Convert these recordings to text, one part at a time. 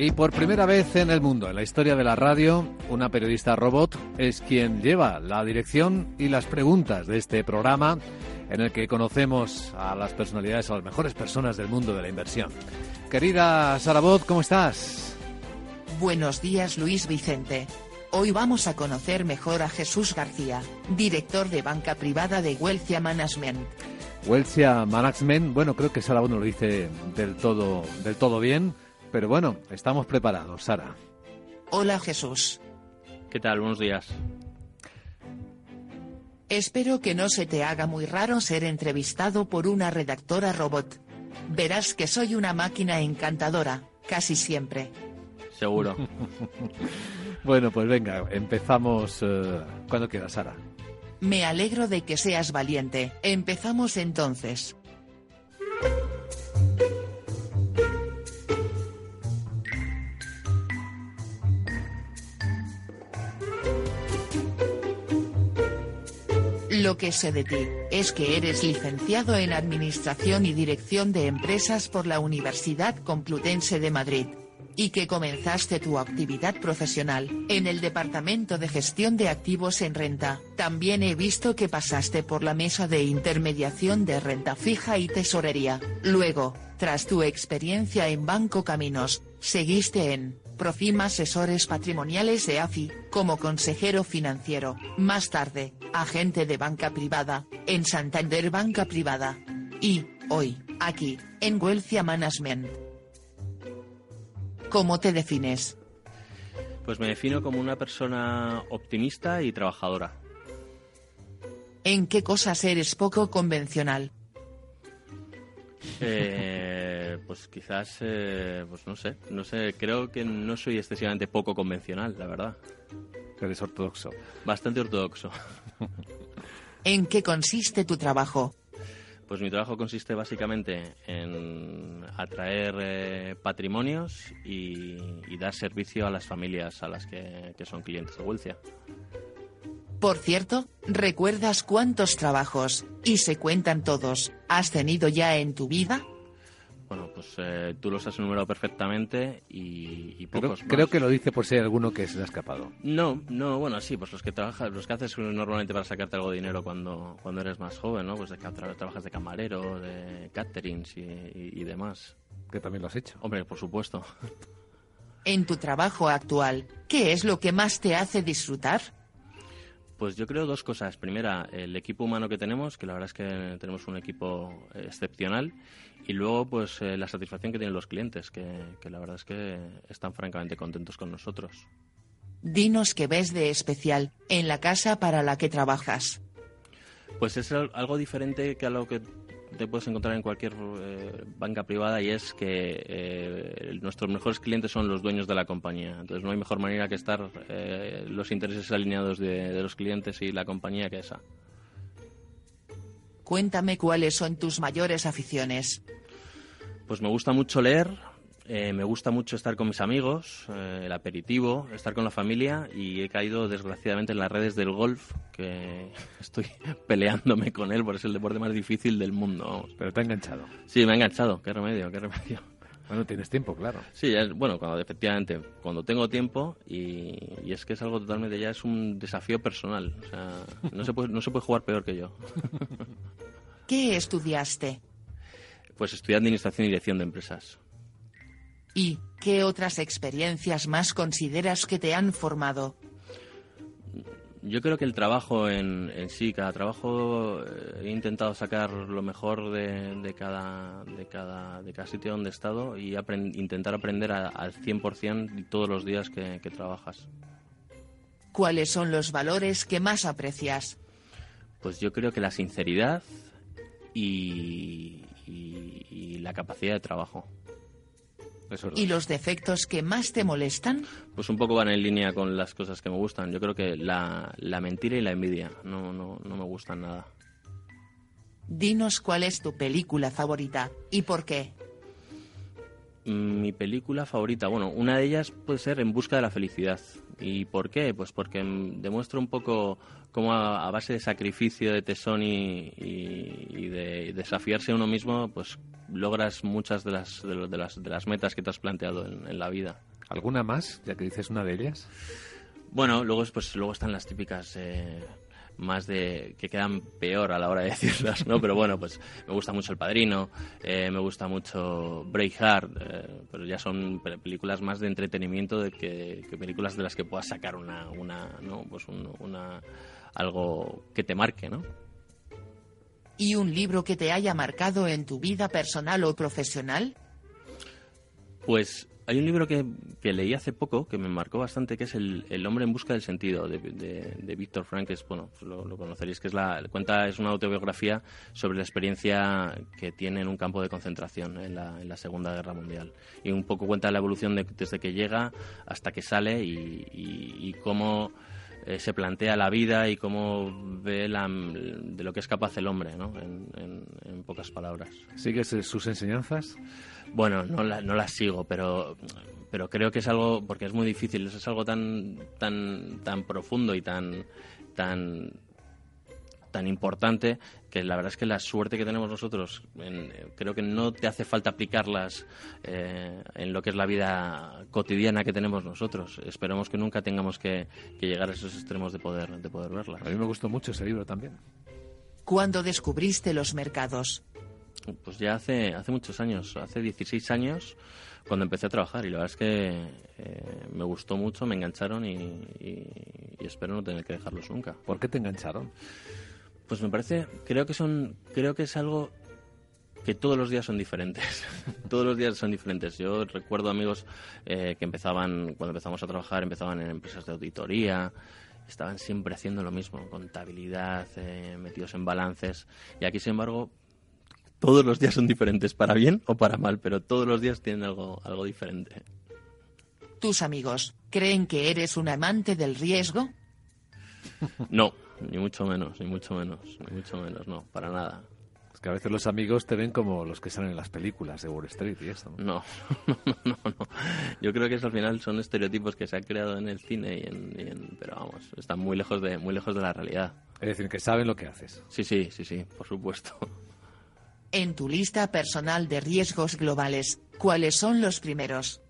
Y por primera vez en el mundo, en la historia de la radio, una periodista robot es quien lleva la dirección y las preguntas de este programa en el que conocemos a las personalidades, a las mejores personas del mundo de la inversión. Querida Sarabot, ¿cómo estás? Buenos días Luis Vicente. Hoy vamos a conocer mejor a Jesús García, director de banca privada de Welcia Management. Welcia Management, bueno, creo que Sarabot no lo dice del todo, del todo bien. Pero bueno, estamos preparados, Sara. Hola Jesús. ¿Qué tal? Buenos días. Espero que no se te haga muy raro ser entrevistado por una redactora robot. Verás que soy una máquina encantadora, casi siempre. Seguro. bueno, pues venga, empezamos eh, cuando quieras, Sara. Me alegro de que seas valiente. Empezamos entonces. Lo que sé de ti, es que eres licenciado en Administración y Dirección de Empresas por la Universidad Complutense de Madrid. Y que comenzaste tu actividad profesional, en el Departamento de Gestión de Activos en Renta. También he visto que pasaste por la mesa de intermediación de renta fija y tesorería. Luego, tras tu experiencia en Banco Caminos, seguiste en Profim Asesores Patrimoniales de AFI, como consejero financiero, más tarde, agente de banca privada, en Santander Banca Privada. Y, hoy, aquí, en Wealthia Management. ¿Cómo te defines? Pues me defino como una persona optimista y trabajadora. ¿En qué cosas eres poco convencional? Eh, pues quizás, eh, pues no sé, no sé, creo que no soy excesivamente poco convencional, la verdad. Eres ortodoxo. Bastante ortodoxo. ¿En qué consiste tu trabajo? Pues mi trabajo consiste básicamente en atraer eh, patrimonios y, y, dar servicio a las familias a las que, que son clientes de Huelcia. Por cierto, ¿recuerdas cuántos trabajos, y se cuentan todos, has tenido ya en tu vida? Pues eh, tú los has enumerado perfectamente y, y pocos creo, creo, que lo dice por si hay alguno que se le ha escapado. No, no, bueno, sí, pues los que trabajas, los que haces normalmente para sacarte algo de dinero cuando, cuando eres más joven, ¿no? Pues de, trabajas de camarero, de caterings y, y, y demás. Que también lo has hecho. Hombre, por supuesto. En tu trabajo actual, ¿qué es lo que más te hace disfrutar? Pues yo creo dos cosas. Primera, el equipo humano que tenemos, que la verdad es que tenemos un equipo excepcional. Y luego, pues eh, la satisfacción que tienen los clientes, que, que, la verdad es que están francamente contentos con nosotros. Dinos qué ves de especial en la casa para la que trabajas. Pues es algo diferente que a lo que te puedes encontrar en cualquier eh, banca privada y es que eh, nuestros mejores clientes son los dueños de la compañía. Entonces no hay mejor manera que estar eh, los intereses alineados de, de los clientes y la compañía que esa. Cuéntame cuáles son tus mayores aficiones. Pues me gusta mucho leer, eh, me gusta mucho estar con mis amigos, eh, el aperitivo, estar con la familia y he caído desgraciadamente en las redes del golf, que estoy peleándome con él, porque es el deporte más difícil del mundo. Vamos. Pero te ha enganchado. Sí, me ha enganchado, qué remedio, qué remedio. Bueno, tienes tiempo, claro. Sí, es, bueno, cuando efectivamente, cuando tengo tiempo y, y, es que es algo totalmente, ya es un desafío personal. O sea, no se puede, no se puede jugar peor que yo. ¿Qué estudiaste? Pues estudié Administración y Dirección de Empresas. ¿Y qué otras experiencias más consideras que te han formado? Yo creo que el trabajo en, en sí, cada trabajo eh, he intentado sacar lo mejor de, de, cada, de, cada, de cada sitio donde he estado y aprend intentar aprender a, al 100% todos los días que, que trabajas. ¿cuáles son los valores que más aprecias? Pues yo creo que la sinceridad y, y- y la capacidad de trabajo. Eso es ¿Y los defectos que más te molestan? Pues un poco van en línea con las cosas que me gustan. Yo creo que la, la mentira y la envidia no, no, no me gustan nada. Dinos cuál es tu película favorita y por qué. Mi película favorita, bueno, una de ellas puede ser En busca de la felicidad. ¿Y por qué? Pues porque demuestra un poco cómo a, a base de sacrificio, de tesón y, y- y de desafiarse a uno mismo, pues logras muchas de las, de, de las, de las metas que te has planteado en, en la vida. ¿Alguna más, ya que dices una de ellas? Bueno, luego, es- pues, luego están las típicas eh, más de que quedan peor a la hora de decirlas, ¿no? Pero bueno, pues me gusta mucho El Padrino, eh, me gusta mucho Braveheart, eh, pero ya son pe- películas más de entretenimiento de que, que películas de las que puedas sacar una, una ¿no? Pues un- una algo que te marque, ¿no? ¿Y un libro que te haya marcado en tu vida personal o profesional? Pues hay un libro que, que leí hace poco que me marcó bastante, que es El, El hombre en busca del sentido, de, de, de Víctor Frank, es, bueno, lo, lo conoceréis, que es la cuenta es una autobiografía sobre la experiencia que tiene en un campo de concentración en la, en la Segunda Guerra Mundial. Y un poco cuenta la evolución de- desde que llega hasta que sale y, y- y cómo eh, se plantea la vida y cómo ve la, de lo que es capaz el hombre, ¿no? En, en- en pocas palabras. ¿Sigues eh, sus enseñanzas? Bueno, no, la, no las sigo, pero, pero creo que es algo, porque es muy difícil, es algo tan, tan, tan profundo y tan, tan, tan importante que la verdad es que la suerte que tenemos nosotros, en- creo que no te hace falta aplicarlas eh, en lo que es la vida cotidiana que tenemos nosotros. Esperemos que nunca tengamos que, que llegar a esos extremos de poder, de poder verlas. A mí me gustó mucho ese libro también. ¿Cuándo descubriste los mercados? Pues ya hace, hace muchos años, hace 16 años, cuando empecé a trabajar. Y la verdad es que eh, me gustó mucho, me engancharon y, y- y espero no tener que dejarlos nunca. ¿Por qué te engancharon? Pues me parece, creo que son, creo que es algo que todos los días son diferentes. todos los días son diferentes. Yo recuerdo amigos eh, que empezaban, cuando empezamos a trabajar, empezaban en empresas de auditoría, estaban siempre haciendo lo mismo, contabilidad, eh, metidos en balances. Y aquí, sin embargo, todos los días son diferentes, para bien o para mal, pero todos los días tienen algo, algo diferente. ¿Tus amigos creen que eres un amante del riesgo? No, ni mucho menos, ni mucho menos, ni mucho menos, no, para nada. Es que a veces los amigos te ven como los que salen en las películas de Wall Street y eso. ¿no? No, no, no, no. Yo creo que eso al final son estereotipos que se han creado en el cine y en, y en- pero vamos, están muy lejos de muy lejos de la realidad. Es decir, que saben lo que haces. Sí, sí, sí, sí, por supuesto. En tu lista personal de riesgos globales, ¿cuáles son los primeros?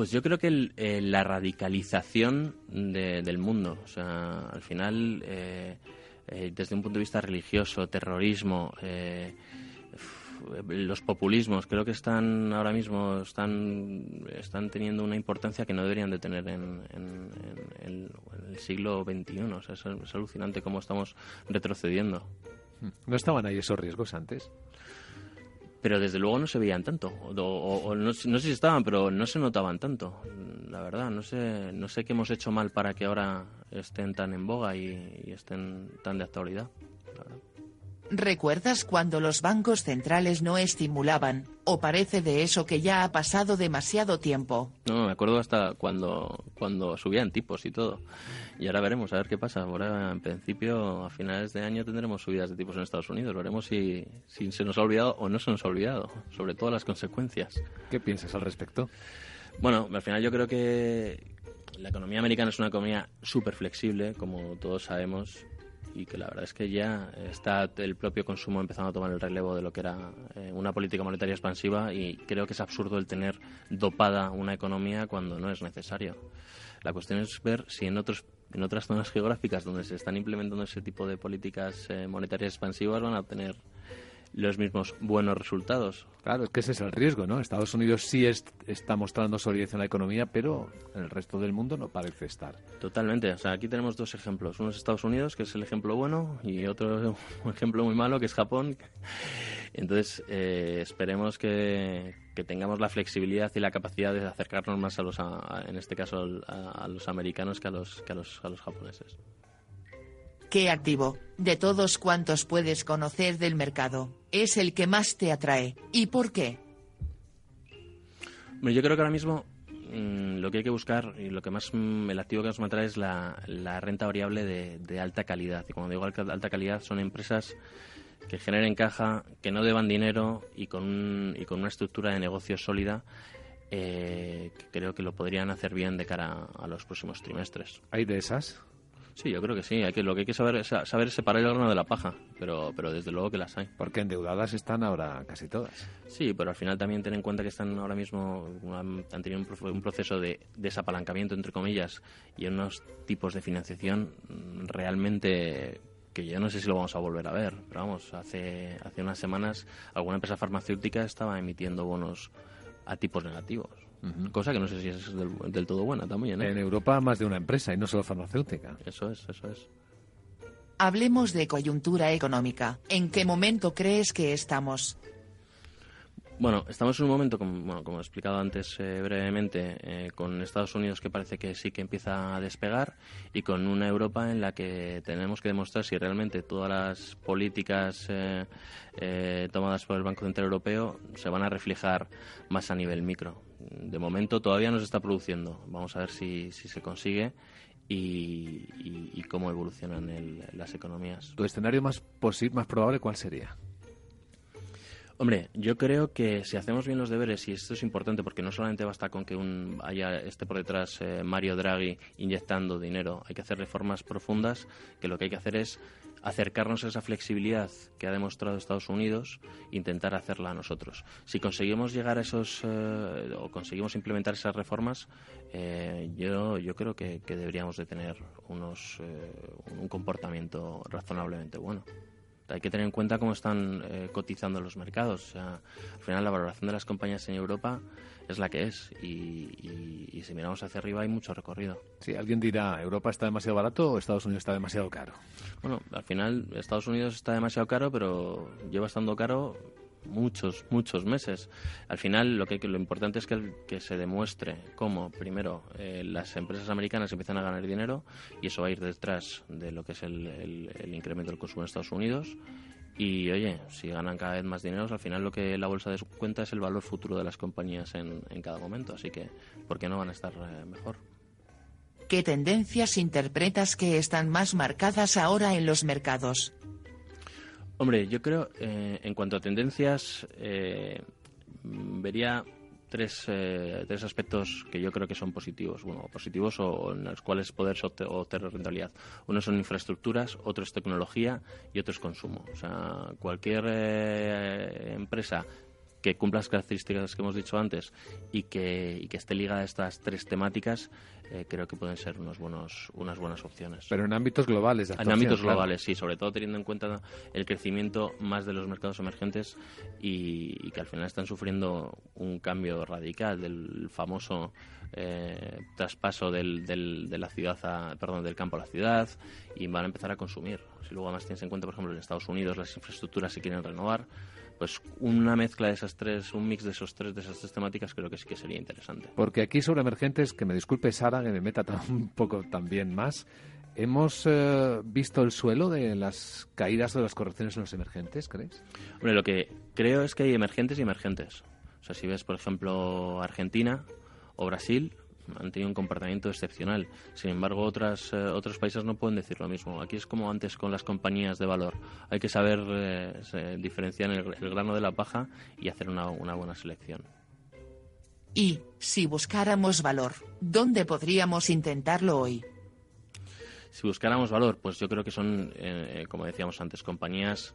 Pues yo creo que el- eh, la radicalización de- del mundo, o sea, al final, eh, eh, desde un punto de vista religioso, terrorismo, eh, los populismos, creo que están ahora mismo están, están teniendo una importancia que no deberían de tener en, en- en- en- en el siglo XXI. O sea, es, es alucinante cómo estamos retrocediendo. ¿No estaban ahí esos riesgos antes? Pero desde luego no se veían tanto. O, o- o no, no sé si estaban, pero no se notaban tanto. La verdad, no sé, no sé qué hemos hecho mal para que ahora estén tan en boga y, y estén tan de actualidad. la verdad. ¿Recuerdas cuando los bancos centrales no estimulaban, o parece de eso que ya ha pasado demasiado tiempo? No, me acuerdo hasta cuando, cuando subían tipos y todo. Y ahora veremos, a ver qué pasa. Ahora, en principio, a finales de año tendremos subidas de tipos en Estados Unidos. Veremos si, si se nos ha olvidado o no se nos ha olvidado, sobre todo las consecuencias. ¿Qué piensas al respecto? Bueno, al final yo creo que la economía americana es una economía súper flexible, como todos sabemos, y que la verdad es que ya está el propio consumo empezando a tomar el relevo de lo que era eh, una política monetaria expansiva y creo que es absurdo el tener dopada una economía cuando no es necesario. La cuestión es ver si en otros en otras zonas geográficas donde se están implementando ese tipo de políticas eh, monetarias expansivas van a tener los mismos buenos resultados. Claro, es que ese es el riesgo, ¿no? Estados Unidos sí está mostrando solidez en la economía, pero en el resto del mundo no parece estar. Totalmente. O sea, aquí tenemos dos ejemplos. Uno es Estados Unidos, que es el ejemplo bueno, y otro un ejemplo muy malo, que es Japón. Entonces, eh, esperemos que, tengamos la flexibilidad y la capacidad de acercarnos más a los, en este caso, a, los americanos que a los, que a los, a los japoneses. ¿Qué activo, de todos cuantos puedes conocer del mercado, es el que más te atrae? ¿Y por qué? yo creo que ahora mismo mm, lo que hay que buscar y lo que más mm, el activo que más me atrae es la, renta variable de, alta calidad. Y cuando digo alta calidad son empresas que generen caja, que no deban dinero y con, y con una estructura de negocio sólida eh, que creo que lo podrían hacer bien de cara a los próximos trimestres. ¿Hay de esas? Sí, yo creo que sí. Hay que, lo que hay que saber es saber separar el grano de la paja, pero, pero desde luego que las hay. Porque endeudadas están ahora casi todas. Sí, pero al final también ten en cuenta que están ahora mismo, han tenido un proceso de desapalancamiento, entre comillas, y unos tipos de financiación realmente que yo no sé si lo vamos a volver a ver, pero vamos, hace, hace unas semanas alguna empresa farmacéutica estaba emitiendo bonos a tipos negativos. Cosa que no sé si es del, todo buena también. ¿eh? En Europa más de una empresa y no solo farmacéutica. Eso es, eso es. Hablemos de coyuntura económica. ¿En qué momento crees que estamos? Bueno, estamos en un momento, como, bueno, como he explicado antes eh, brevemente, eh, con Estados Unidos que parece que sí que empieza a despegar y con una Europa en la que tenemos que demostrar si realmente todas las políticas tomadas por el Banco Central Europeo se van a reflejar más a nivel micro de momento todavía no se está produciendo. Vamos a ver si, si se consigue y, cómo evolucionan las economías. ¿Tu escenario más, más probable cuál sería? Hombre, yo creo que si hacemos bien los deberes, y esto es importante porque no solamente basta con que un, haya esté por detrás eh, Mario Draghi inyectando dinero, hay que hacer reformas profundas, que lo que hay que hacer es acercarnos a esa flexibilidad que ha demostrado Estados Unidos e intentar hacerla nosotros. Si conseguimos llegar a esos eh, o conseguimos implementar esas reformas, eh, yo, yo creo que, deberíamos de tener unos, eh, un comportamiento razonablemente bueno hay que tener en cuenta cómo están cotizando los mercados. al final, la valoración de las compañías en Europa es la que es y, si miramos hacia arriba hay mucho recorrido. Sí, alguien dirá, ¿Europa está demasiado barato o Estados Unidos está demasiado caro? Bueno, al final Estados Unidos está demasiado caro, pero lleva estando caro muchos, muchos meses. Al final lo que lo importante es que, que se demuestre cómo, primero, eh, las empresas americanas empiezan a ganar dinero y eso va a ir detrás de lo que es el, incremento del consumo en Estados Unidos y oye, si ganan cada vez más dinero, al final lo que la bolsa descuenta es el valor futuro de las compañías en, en cada momento. Así que, ¿por qué no van a estar eh, mejor? ¿Qué tendencias interpretas que están más marcadas ahora en los mercados? Hombre, yo creo, eh, en cuanto a tendencias, eh, vería tres, eh, tres aspectos que yo creo que son positivos, bueno, positivos o, en los cuales poder obtener rentabilidad. Uno son infraestructuras, otro es tecnología y otro es consumo. O sea, cualquier eh, empresa que cumpla las características que hemos dicho antes y que, y que esté ligada a estas tres temáticas, eh, creo que pueden ser unos buenos, unas buenas opciones. Pero en ámbitos globales. en ámbitos globales, sí, sobre todo teniendo en cuenta el crecimiento más de los mercados emergentes y, que al final están sufriendo un cambio radical del famoso eh, traspaso del, del, de la ciudad a, perdón, del campo a la ciudad y van a empezar a consumir. Si luego además tienes en cuenta, por ejemplo, en Estados Unidos las infraestructuras se quieren renovar, pues una mezcla de esas tres, un mix de esos tres, de esas tres temáticas creo que sí que sería interesante. Porque aquí sobre emergentes, que me disculpe Sara, que me meta un poco también más, ¿hemos eh, visto el suelo de las caídas de las correcciones en los emergentes, crees? Hombre, lo que creo es que hay emergentes y emergentes. O sea, si ves, por ejemplo, Argentina o Brasil, han tenido un comportamiento excepcional. Sin embargo, otras, eh, otros países no pueden decir lo mismo. Aquí es como antes con las compañías de valor. Hay que saber eh, diferenciar el, grano de la paja y hacer una, buena selección. Y, si buscáramos valor, ¿dónde podríamos intentarlo hoy? Si buscáramos valor, pues yo creo que son, eh, como decíamos antes, compañías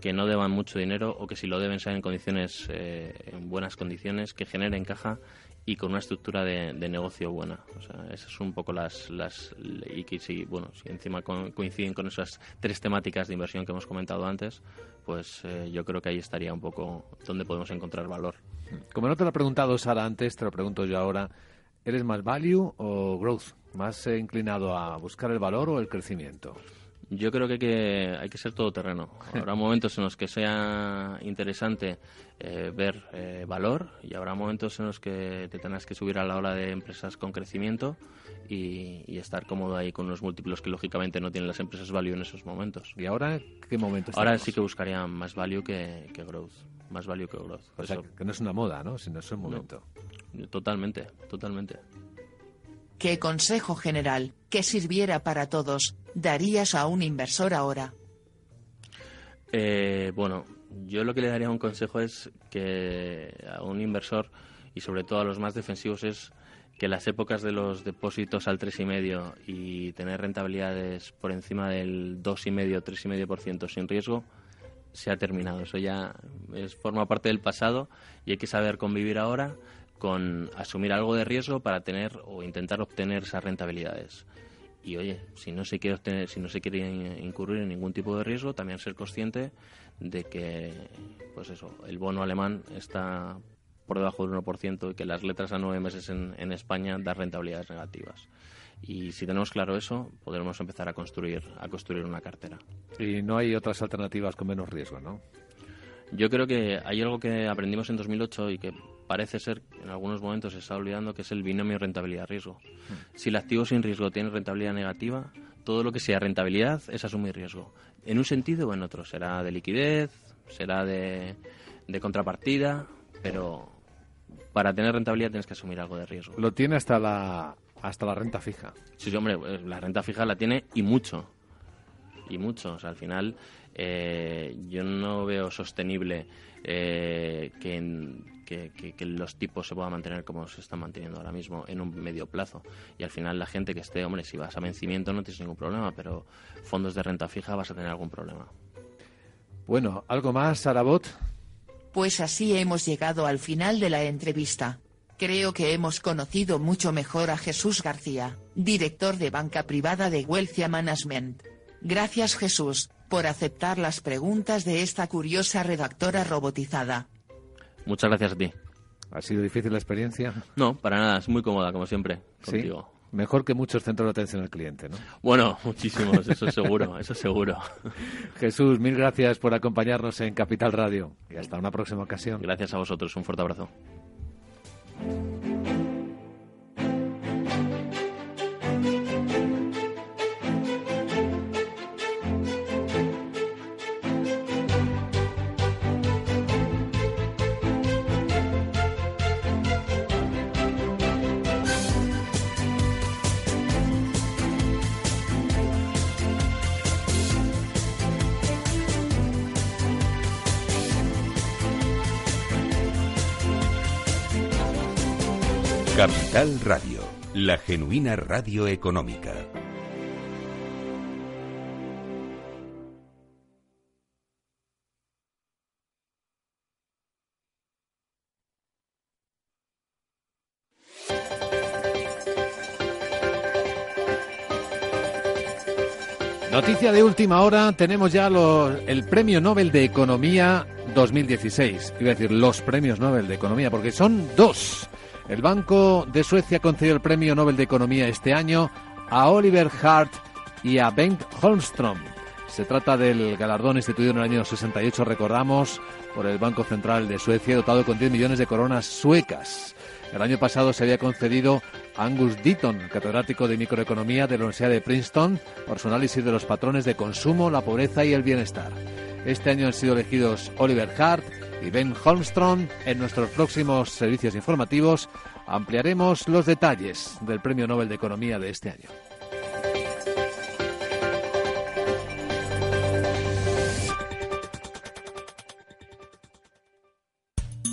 que no deban mucho dinero o que si lo deben sean en condiciones en buenas condiciones que generen caja y con una estructura de, negocio buena. O sea, esas son un poco las... las y que si, bueno, si encima coinciden con esas tres temáticas de inversión que hemos comentado antes, pues eh, yo creo que ahí estaría un poco donde podemos encontrar valor. Como no te lo he preguntado Sara antes, te lo pregunto yo ahora. ¿Eres más value o growth? ¿Más eh, inclinado a buscar el valor o el crecimiento? Yo creo que hay que, hay que ser todoterreno. Habrá momentos en los que sea interesante eh, ver eh, valor y habrá momentos en los que te tengas que subir a la ola de empresas con crecimiento y, estar cómodo ahí con unos múltiplos que lógicamente no tienen las empresas value en esos momentos. ¿Y ahora qué momento Ahora sí que buscaría más value que, growth. Más value que growth. o sea, que no es una moda, ¿no? Sino es un momento. totalmente, totalmente. ¿Qué consejo general, que sirviera para todos, darías a un inversor ahora? Eh, bueno, yo lo que le daría un consejo es que a un inversor y sobre todo a los más defensivos es que las épocas de los depósitos al 3,5 y tener rentabilidades por encima del 2,5 3,5% sin riesgo se ha terminado. Eso ya es, forma parte del pasado y hay que saber convivir ahora con asumir algo de riesgo para tener o intentar obtener esas rentabilidades. Y oye, si no se quiere obtener, si no se quiere incurrir en ningún tipo de riesgo, también ser consciente de que, pues eso, el bono alemán está por debajo del 1% y que las letras a nueve meses en, en España dan rentabilidades negativas. Y si tenemos claro eso, podremos empezar a construir, a construir una cartera. Y no hay otras alternativas con menos riesgo, ¿no? Yo creo que hay algo que aprendimos en 2008 y que parece ser en algunos momentos se está olvidando, que es el binomio rentabilidad-riesgo. Hmm. Si el activo sin riesgo tiene rentabilidad negativa, todo lo que sea rentabilidad es asumir riesgo. En un sentido o en otro. Será de liquidez, será de, de contrapartida, pero para tener rentabilidad tienes que asumir algo de riesgo. Lo tiene hasta la, hasta la renta fija. Sí, sí, hombre, pues, la renta fija la tiene y mucho. Y mucho. O sea, al final eh, yo no veo sostenible eh, que, que, los tipos se puedan mantener como se están manteniendo ahora mismo en un medio plazo. Y al final la gente que esté, hombre, si vas a vencimiento no tienes ningún problema, pero fondos de renta fija vas a tener algún problema. Bueno, ¿algo más, Sarabot? Pues así hemos llegado al final de la entrevista. Creo que hemos conocido mucho mejor a Jesús García, director de banca privada de Wealthia Management. Gracias Jesús, por aceptar las preguntas de esta curiosa redactora robotizada. Muchas gracias a ti. ¿Ha sido difícil la experiencia? No, para nada, es muy cómoda, como siempre, contigo. Mejor que muchos centros de atención al cliente, ¿no? Bueno, muchísimos, eso seguro, eso seguro. Jesús, mil gracias por acompañarnos en Capital Radio y hasta una próxima ocasión. Gracias a vosotros, un fuerte abrazo. Capital Radio, la genuina radio económica. Noticia de última hora, tenemos ya el Premio Nobel de Economía 2016. Iba a decir los premios Nobel de Economía, porque son dos. El Banco de Suecia concedió el Premio Nobel de Economía este año a Oliver Hart y a Bengt Holmström. Se trata del galardón instituido en el año 68, recordamos, por el Banco Central de Suecia, dotado con 10 millones de coronas suecas. El año pasado se había concedido a Angus Deaton, catedrático de microeconomía de la Universidad de Princeton, por su análisis de los patrones de consumo, la pobreza y el bienestar. Este año han sido elegidos Oliver Hart y Ben Holmstrom. En nuestros próximos servicios informativos ampliaremos los detalles del Premio Nobel de Economía de este año.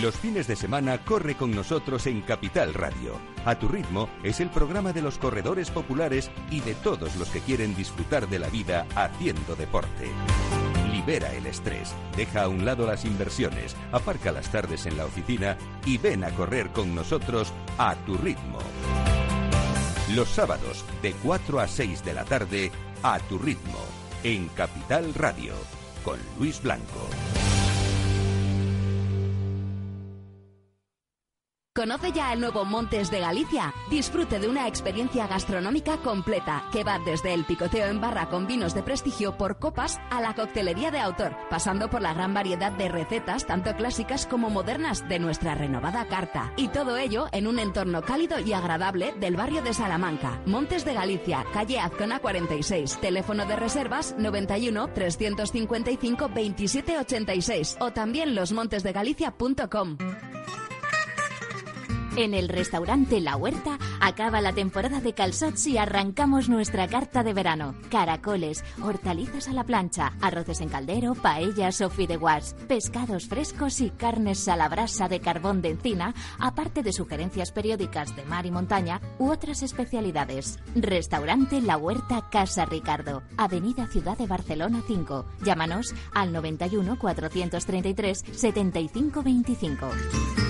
Los fines de semana corre con nosotros en Capital Radio. A tu ritmo es el programa de los corredores populares y de todos los que quieren disfrutar de la vida haciendo deporte. Libera el estrés, deja a un lado las inversiones, aparca las tardes en la oficina y ven a correr con nosotros a tu ritmo. Los sábados de 4 a 6 de la tarde a tu ritmo en Capital Radio con Luis Blanco. ¿Conoce ya el nuevo Montes de Galicia? Disfrute de una experiencia gastronómica completa que va desde el picoteo en barra con vinos de prestigio por copas a la coctelería de autor, pasando por la gran variedad de recetas tanto clásicas como modernas de nuestra renovada carta. Y todo ello en un entorno cálido y agradable del barrio de Salamanca. Montes de Galicia, calle Azcona 46, teléfono de reservas 91 355 2786 o también losmontesdegalicia.com. En el restaurante La Huerta acaba la temporada de calzots y arrancamos nuestra carta de verano. Caracoles, hortalizas a la plancha, arroces en caldero, paellas o fideuás, pescados frescos y carnes a la brasa de carbón de encina, aparte de sugerencias periódicas de mar y montaña u otras especialidades. Restaurante La Huerta Casa Ricardo, Avenida Ciudad de Barcelona 5. Llámanos al 91 433 7525.